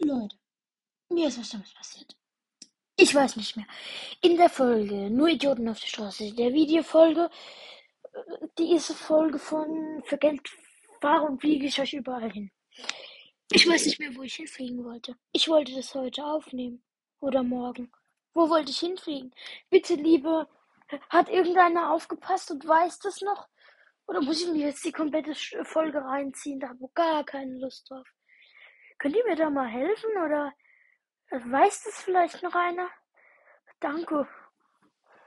Leute, mir ist was Dummes passiert. Ich weiß nicht mehr. In der Folge Nur Idioten auf der Straße, der Videofolge, äh, diese Folge von Für Geld fahre und fliege ich euch überall hin. Ich weiß nicht mehr, wo ich hinfliegen wollte. Ich wollte das heute aufnehmen. Oder morgen. Wo wollte ich hinfliegen? Bitte, liebe, hat irgendeiner aufgepasst und weiß das noch? Oder muss ich mir jetzt die komplette Folge reinziehen? Da habe ich gar keine Lust drauf. Könnt ihr mir da mal helfen? Oder weiß das vielleicht noch einer? Danke.